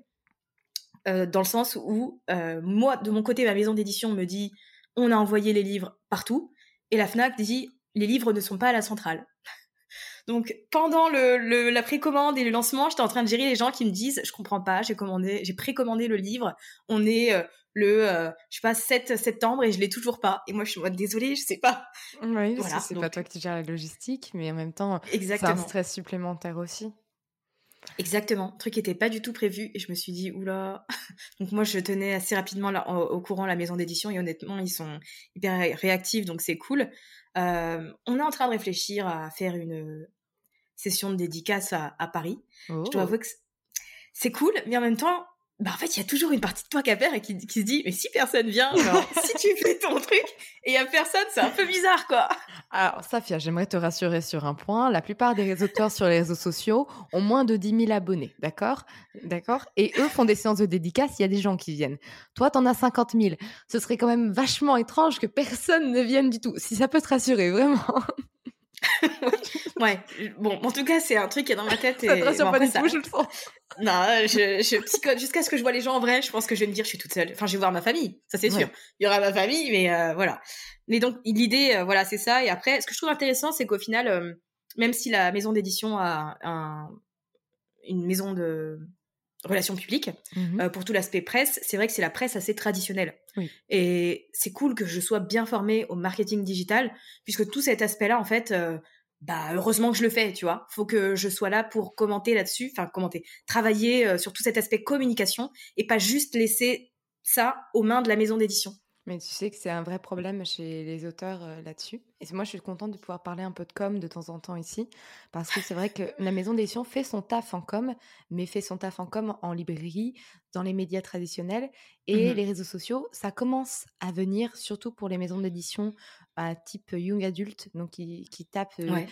euh, dans le sens où, euh, moi, de mon côté, ma maison d'édition me dit on a envoyé les livres partout, et la Fnac dit les livres ne sont pas à la centrale. Donc pendant la précommande et le lancement, j'étais en train de gérer les gens qui me disent je comprends pas, j'ai commandé, j'ai précommandé le livre, on est le euh, je sais pas 7 septembre et je l'ai toujours pas. Et moi je suis moi désolée, je sais pas. Oui, voilà, c'est pas toi qui gères la logistique, mais en même temps c'est un stress supplémentaire aussi. Exactement, truc qui était pas du tout prévu et je me suis dit oula. donc moi je tenais assez rapidement au, courant la maison d'édition et honnêtement ils sont hyper réactifs donc c'est cool. Euh, on est en train de réfléchir à faire une session de dédicace à, Paris. Je dois oh. avouer que c'est cool, mais en même temps, bah en fait, il y a toujours une partie de toi qui a peur et qui, se dit, mais si personne vient, si tu fais ton truc et il y a personne, c'est un peu bizarre, quoi. Alors, Safia, j'aimerais te rassurer sur un point. La plupart des réseauteurs sur les réseaux sociaux ont moins de 10 000 abonnés, d'accord? D'accord? Et eux font des séances de dédicace, il y a des gens qui viennent. Toi, t'en as 50 000. Ce serait quand même vachement étrange que personne ne vienne du tout. Si ça peut te rassurer, vraiment. Ouais, bon, en tout cas, c'est un truc qui est dans ma tête. Et... Ça te rassure pas du tout, je le sens. Non, je, je psychote jusqu'à ce que je vois les gens en vrai. Je pense que je vais me dire, je suis toute seule. Enfin, je vais voir ma famille, ça c'est sûr. Il y aura ma famille, mais euh, voilà. Mais donc, l'idée, euh, voilà, c'est ça. Et après, ce que je trouve intéressant, c'est qu'au final, euh, même si la maison d'édition a un, une maison de relations publiques, mmh pour tout l'aspect presse, c'est vrai que c'est la presse assez traditionnelle. Et c'est cool que je sois bien formée au marketing digital, puisque tout cet aspect-là, en fait, bah heureusement que je le fais, tu vois. Faut que je sois là pour commenter là-dessus, enfin commenter, travailler euh, sur tout cet aspect communication et pas juste laisser ça aux mains de la maison d'édition. Mais tu sais que c'est un vrai problème chez les auteurs euh, là-dessus. Et moi, je suis contente de pouvoir parler un peu de com de temps en temps ici, parce que c'est vrai que la maison d'édition fait son taf en com, mais fait son taf en com en librairie, dans les médias traditionnels et mmh les réseaux sociaux. Ça commence à venir, surtout pour les maisons d'édition à type young adulte, donc qui, qui tapent euh,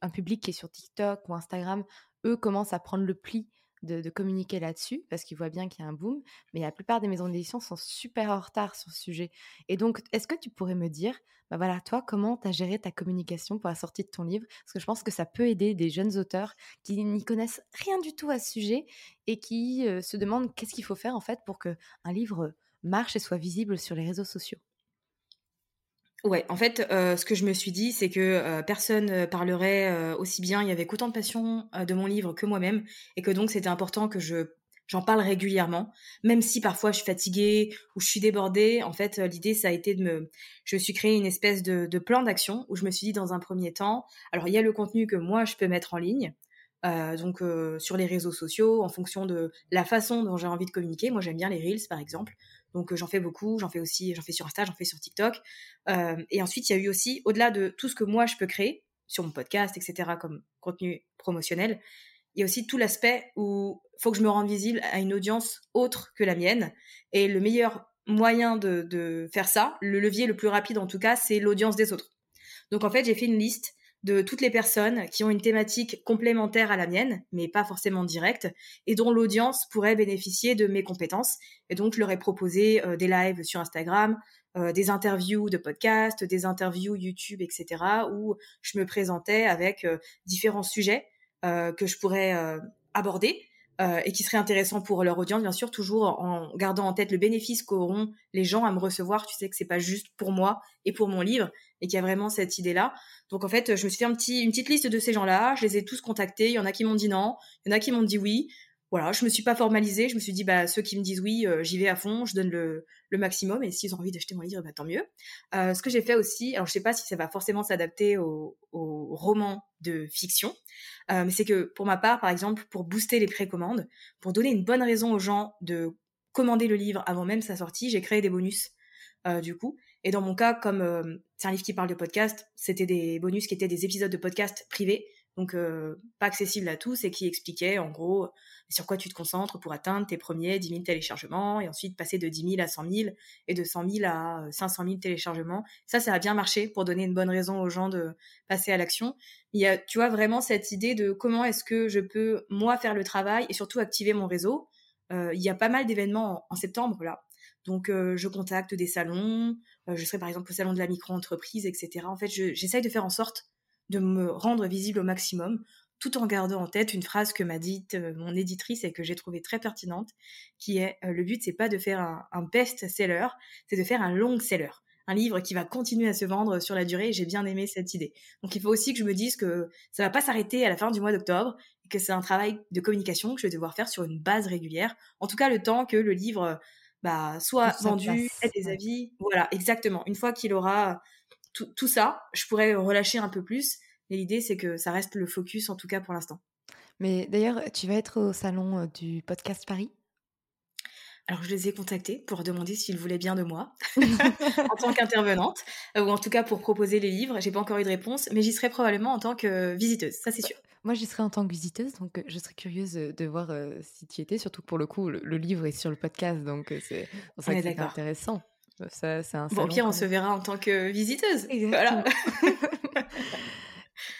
un public qui est sur TikTok ou Instagram. Eux commencent à prendre le pli de, communiquer là-dessus parce qu'ils voient bien qu'il y a un boom, mais la plupart des maisons d'édition sont super en retard sur ce sujet. Et donc, est-ce que tu pourrais me dire, bah voilà, toi, comment tu as géré ta communication pour la sortie de ton livre? Parce que je pense que ça peut aider des jeunes auteurs qui n'y connaissent rien du tout à ce sujet et qui euh, se demandent qu'est-ce qu'il faut faire en fait pour que un livre marche et soit visible sur les réseaux sociaux. Ouais, en fait, euh, ce que je me suis dit, c'est que euh, personne euh, parlerait aussi bien, il y avait qu'autant de passion de mon livre que moi-même, et que donc c'était important que je j'en parle régulièrement, même si parfois je suis fatiguée ou je suis débordée. En fait, l'idée ça a été de me, je me suis créé une espèce de, plan d'action où je me suis dit dans un premier temps, alors il y a le contenu que moi je peux mettre en ligne, euh, donc sur les réseaux sociaux, en fonction de la façon dont j'ai envie de communiquer. Moi, j'aime bien les reels, par exemple. Donc j'en fais beaucoup, j'en fais aussi, j'en fais sur Insta, j'en fais sur TikTok. Euh, et ensuite, il y a eu aussi, au-delà de tout ce que moi je peux créer sur mon podcast, etc., comme contenu promotionnel, il y a aussi tout l'aspect où faut que je me rende visible à une audience autre que la mienne. Et le meilleur moyen de faire ça, le levier le plus rapide en tout cas, c'est l'audience des autres. Donc en fait, j'ai fait une liste de toutes les personnes qui ont une thématique complémentaire à la mienne, mais pas forcément directe, et dont l'audience pourrait bénéficier de mes compétences. Et donc, je leur ai proposé euh, des lives sur Instagram, euh, des interviews de podcasts, des interviews YouTube, etc., où je me présentais avec euh, différents sujets que je pourrais aborder. et qui seraient intéressants pour leur audience, bien sûr, toujours en gardant en tête le bénéfice qu'auront les gens à me recevoir. Tu sais que c'est pas juste pour moi et pour mon livre, et qu'il y a vraiment cette idée-là. Donc en fait, je me suis fait un petit, une petite liste de ces gens-là, je les ai tous contactés, il y en a qui m'ont dit non, il y en a qui m'ont dit oui. Voilà, je me suis pas formalisée, je me suis dit bah ceux qui me disent oui, euh, j'y vais à fond, je donne le, le maximum et s'ils ont envie d'acheter mon livre, bah tant mieux. Euh, ce que j'ai fait aussi, alors je sais pas si ça va forcément s'adapter au, au roman de fiction, euh, mais c'est que pour ma part, par exemple, pour booster les précommandes, pour donner une bonne raison aux gens de commander le livre avant même sa sortie, j'ai créé des bonus euh, du coup. Et dans mon cas, comme euh, c'est un livre qui parle de podcast, c'était des bonus qui étaient des épisodes de podcast privés, donc euh, pas accessibles à tous et qui expliquaient en gros sur quoi tu te concentres pour atteindre tes premiers 10 000 téléchargements et ensuite passer de 10 000 à 100 000 et de 100 000 à 500 000 téléchargements. Ça, ça a bien marché pour donner une bonne raison aux gens de passer à l'action. Il y a, tu vois, vraiment cette idée de comment est-ce que je peux, moi, faire le travail et surtout activer mon réseau. Euh, il y a pas mal d'événements en, septembre, là. Donc, je contacte des salons, je serai par exemple au salon de la micro-entreprise, etc. En fait, j'essaye de faire en sorte de me rendre visible au maximum, tout en gardant en tête une phrase que m'a dite mon éditrice et que j'ai trouvée très pertinente, qui est le but c'est pas de faire un, best-seller, c'est de faire un long-seller. un livre qui va continuer à se vendre sur la durée. J'ai bien aimé cette idée. Donc il faut aussi que je me dise que ça va pas s'arrêter à la fin du mois d'octobre et que c'est un travail de communication que je vais devoir faire sur une base régulière. En tout cas, le temps que le livre bah, soit vendu, ait des avis. Voilà, exactement. Une fois qu'il aura tout, tout ça, je pourrais relâcher un peu plus. Mais l'idée, c'est que ça reste le focus, en tout cas pour l'instant. Mais d'ailleurs, tu vas être au salon du podcast Paris? Alors, je les ai contactés pour demander s'ils voulaient bien de moi en tant qu'intervenante, ou en tout cas pour proposer les livres. J'ai pas encore eu de réponse, mais j'y serai probablement en tant que visiteuse, ça c'est sûr. Moi, j'y serai en tant que visiteuse, donc je serais curieuse de voir si tu y étais, surtout pour le coup, le, livre est sur le podcast, donc c'est que intéressant. Ça, un bon, pire, on se verra en tant que visiteuse. Voilà.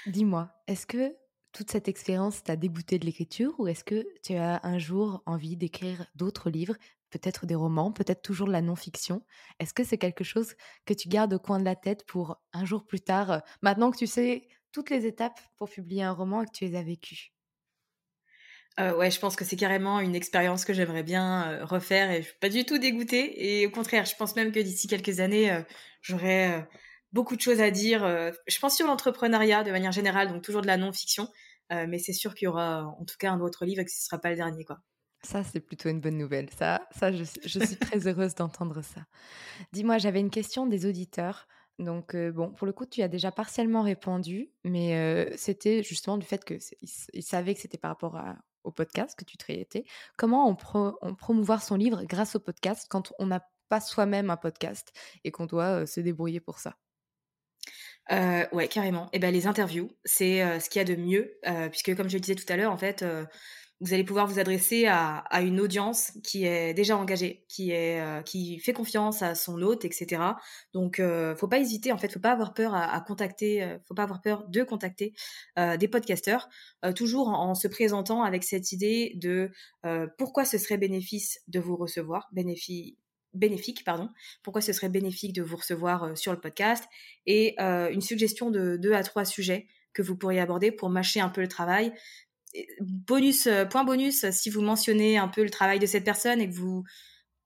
Dis-moi, est-ce que toute cette expérience t'a dégoûté de l'écriture ou est-ce que tu as un jour envie d'écrire d'autres livres, peut-être des romans, peut-être toujours de la non-fiction? Est-ce que c'est quelque chose que tu gardes au coin de la tête pour un jour plus tard, maintenant que tu sais toutes les étapes pour publier un roman et que tu les as vécues? Euh, ouais, je pense que c'est carrément une expérience que j'aimerais bien euh, refaire et je suis pas du tout dégoûtée. Et au contraire, je pense même que d'ici quelques années, euh, j'aurai beaucoup de choses à dire. je pense sur l'entrepreneuriat de manière générale, donc toujours de la non-fiction. mais c'est sûr qu'il y aura en tout cas un autre livre et que ce ne sera pas le dernier. quoi. Ça, c'est plutôt une bonne nouvelle. Ça, ça je, suis très heureuse d'entendre ça. Dis-moi, j'avais une question des auditeurs. Donc, bon, pour le coup, tu as déjà partiellement répondu, mais c'était justement du fait qu'ils savaient que c'était par rapport au podcast que tu traitais. Comment on, promouvoir son livre grâce au podcast quand on n'a pas soi-même un podcast et qu'on doit se débrouiller pour ça? Euh, ouais, carrément. Et ben les interviews, c'est ce qu'il y a de mieux, puisque comme je le disais tout à l'heure, en fait, vous allez pouvoir vous adresser à, une audience qui est déjà engagée, qui qui fait confiance à son hôte, etc. Donc, faut pas hésiter. En fait, faut pas avoir peur à, contacter. faut pas avoir peur de contacter des podcasteurs. toujours en, se présentant avec cette idée de pourquoi ce serait bénéfice de vous recevoir, bénéfique, pardon, pourquoi ce serait bénéfique de vous recevoir sur le podcast et une suggestion de deux à trois sujets que vous pourriez aborder pour mâcher un peu le travail. Bonus, point bonus, si vous mentionnez un peu le travail de cette personne et que vous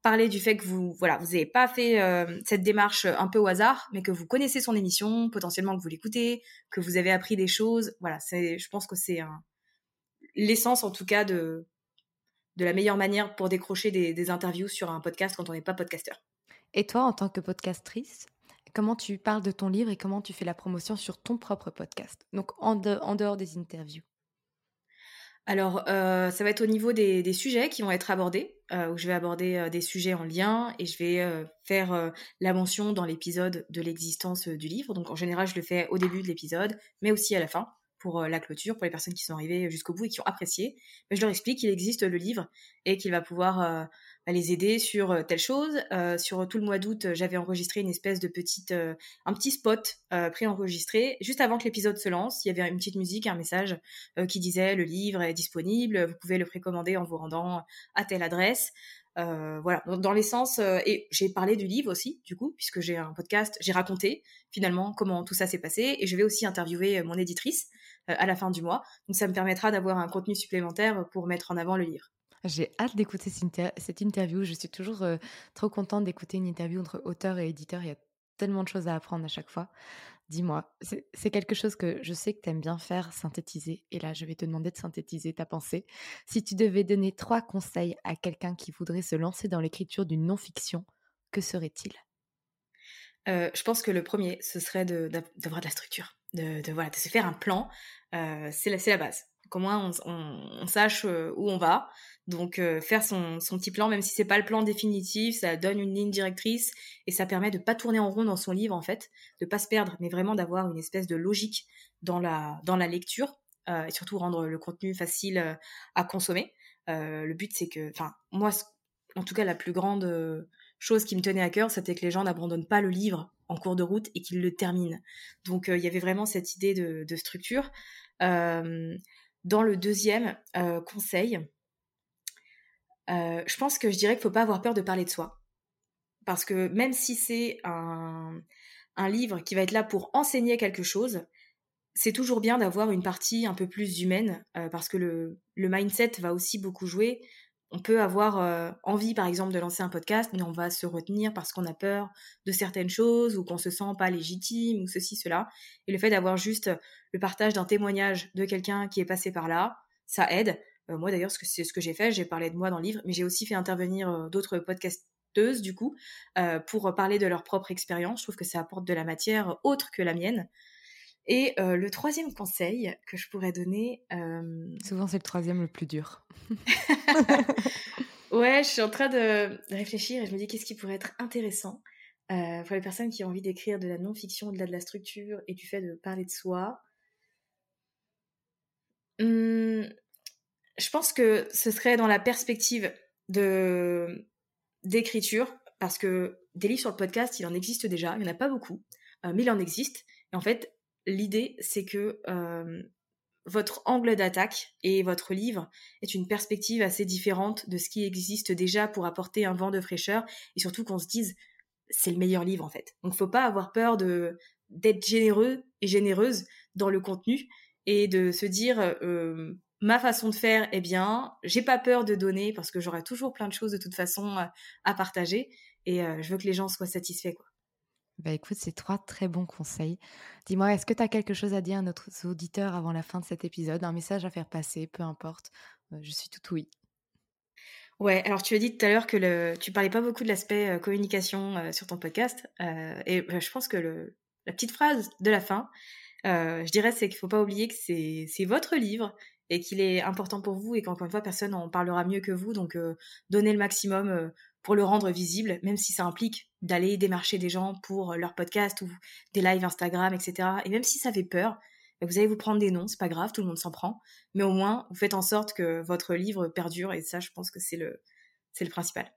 parlez du fait que vous voilà vous n'avez pas fait cette démarche un peu au hasard, mais que vous connaissez son émission, potentiellement que vous l'écoutez, que vous avez appris des choses. Voilà, c'est je pense que c'est l'essence en tout cas de de la meilleure manière pour décrocher des, interviews sur un podcast quand on n'est pas podcasteur. Et toi, en tant que podcastrice, comment tu parles de ton livre et comment tu fais la promotion sur ton propre podcast? Donc en, dehors des interviews. Alors, euh, ça va être au niveau des, sujets qui vont être abordés, euh, où je vais aborder euh, des sujets en lien et je vais faire la mention dans l'épisode de l'existence du livre. Donc, en général, je le fais au début de l'épisode, mais aussi à la fin pour la clôture, pour les personnes qui sont arrivées jusqu'au bout et qui ont apprécié. je leur explique qu'il existe le livre et qu'il va pouvoir bah, les aider sur telle chose. sur tout le mois d'août, j'avais enregistré une espèce de petite, un petit spot pré-enregistré. Juste avant que l'épisode se lance, il y avait une petite musique, un message qui disait le livre est disponible, vous pouvez le précommander en vous rendant à telle adresse. Euh, voilà, dans, l'essence, euh, et j'ai parlé du livre aussi, du coup, puisque j'ai un podcast, j'ai raconté finalement comment tout ça s'est passé, et je vais aussi interviewer mon éditrice à la fin du mois. Donc ça me permettra d'avoir un contenu supplémentaire pour mettre en avant le livre. J'ai hâte d'écouter cette interview. Je suis toujours trop contente d'écouter une interview entre auteur et éditeur. Il y a tellement de choses à apprendre à chaque fois. Dis-moi, c'est quelque chose que je sais que tu aimes bien faire, synthétiser. Et là, je vais te demander de synthétiser ta pensée. Si tu devais donner trois conseils à quelqu'un qui voudrait se lancer dans l'écriture d'une non-fiction, que serait-il? Euh, Je pense que le premier, ce serait d'avoir de, la structure, de, voilà, de se faire un plan. Euh, c'est la, la, base. Comment on, sache euh, où on va. Donc euh, faire son, petit plan, même si c'est pas le plan définitif, ça donne une ligne directrice et ça permet de pas tourner en rond dans son livre en fait, de pas se perdre, mais vraiment d'avoir une espèce de logique dans la dans la lecture euh, et surtout rendre le contenu facile à consommer. le but c'est que, enfin moi, en tout cas la plus grande chose qui me tenait à cœur, c'était que les gens n'abandonnent pas le livre en cours de route et qu'ils le terminent. Donc il y avait vraiment cette idée de structure. Dans le deuxième euh, conseil, euh, je pense que je dirais qu'il ne faut pas avoir peur de parler de soi. Parce que même si c'est un, livre qui va être là pour enseigner quelque chose, c'est toujours bien d'avoir une partie un peu plus humaine, euh, parce que le, mindset va aussi beaucoup jouer. On peut avoir euh, envie, par exemple, de lancer un podcast, mais on va se retenir parce qu'on a peur de certaines choses ou qu'on se sent pas légitime ou ceci, cela. Et le fait d'avoir juste le partage d'un témoignage de quelqu'un qui est passé par là, ça aide. Euh, moi, d'ailleurs, c'est ce que j'ai fait. J'ai parlé de moi dans le livre, mais j'ai aussi fait intervenir euh, d'autres podcasteuses, du coup, pour parler de leur propre expérience. Je trouve que ça apporte de la matière autre que la mienne. Et le troisième conseil que je pourrais donner. Souvent, c'est le troisième le plus dur. ouais, je suis en train de réfléchir et je me dis qu'est-ce qui pourrait être intéressant pour les personnes qui ont envie d'écrire de la non-fiction, de la, de la structure et du fait de parler de soi. Mmh, je pense que ce serait dans la perspective de d'écriture, parce que des livres sur le podcast, il en existe déjà, il n'y en a pas beaucoup, mais il en existe. Et en fait, l'idée, c'est que votre angle d'attaque et votre livre est une perspective assez différente de ce qui existe déjà pour apporter un vent de fraîcheur et surtout qu'on se dise c'est le meilleur livre en fait. Donc faut pas avoir peur de d'être généreux et généreuse dans le contenu et de se dire ma façon de faire est bien, j'ai pas peur de donner parce que j'aurai toujours plein de choses de toute façon à partager et je veux que les gens soient satisfaits quoi. Bah écoute, c'est trois très bons conseils. Dis-moi, est-ce que tu as quelque chose à dire à notre auditeur avant la fin de cet épisode? Un message à faire passer, peu importe. Euh, je suis tout oui. Ouais, alors tu as dit tout à l'heure que le, tu parlais pas beaucoup de l'aspect communication sur ton podcast. et bah, je pense que la petite phrase de la fin, je dirais, c'est qu'il faut pas oublier que c'est votre livre et qu'il est important pour vous et qu'encore une fois, personne en parlera mieux que vous. Donc, donnez le maximum pour le rendre visible, même si ça implique d'aller démarcher des gens pour leur podcast ou des lives Instagram, etc. Et même si ça fait peur, bah, vous allez vous prendre des noms, c'est pas grave, tout le monde s'en prend. Mais au moins, vous faites en sorte que votre livre perdure et ça, je pense que c'est le, c'est le principal.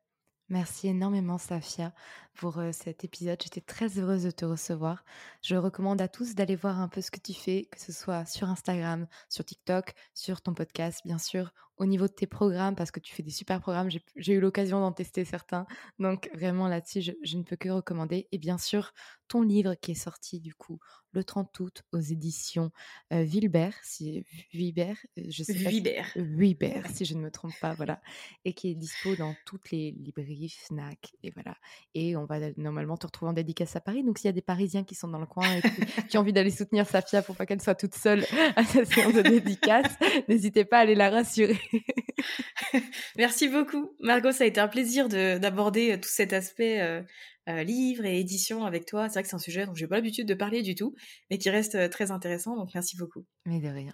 Merci énormément, Safia, pour cet épisode. J'étais très heureuse de te recevoir. Je recommande à tous d'aller voir un peu ce que tu fais, que ce soit sur Instagram, sur TikTok, sur ton podcast, bien sûr, au niveau de tes programmes, parce que tu fais des super programmes. J'ai eu l'occasion d'en tester certains. Donc, vraiment, là-dessus, je, ne peux que recommander. Et bien sûr, ton livre qui est sorti, du coup, le 30 août aux éditions euh, Vilbert, si, Vibert, euh, je sais pas. Vibert. Si, je ne me trompe pas, voilà. Et qui est dispo dans toutes les librairies, Fnac, et voilà. Et on va normalement te retrouver en dédicace à Paris. Donc, s'il y a des Parisiens qui sont dans le coin et qui, ont envie d'aller soutenir Safia pour pas qu'elle soit toute seule à sa séance de dédicace, n'hésitez pas à aller la rassurer. Merci beaucoup. Margot, ça a été un plaisir d'aborder euh, tout cet aspect euh, euh, livre et édition avec toi. C'est vrai que c'est un sujet dont j'ai pas l'habitude de parler du tout, mais qui reste très intéressant. Donc, merci beaucoup. Mais de rien.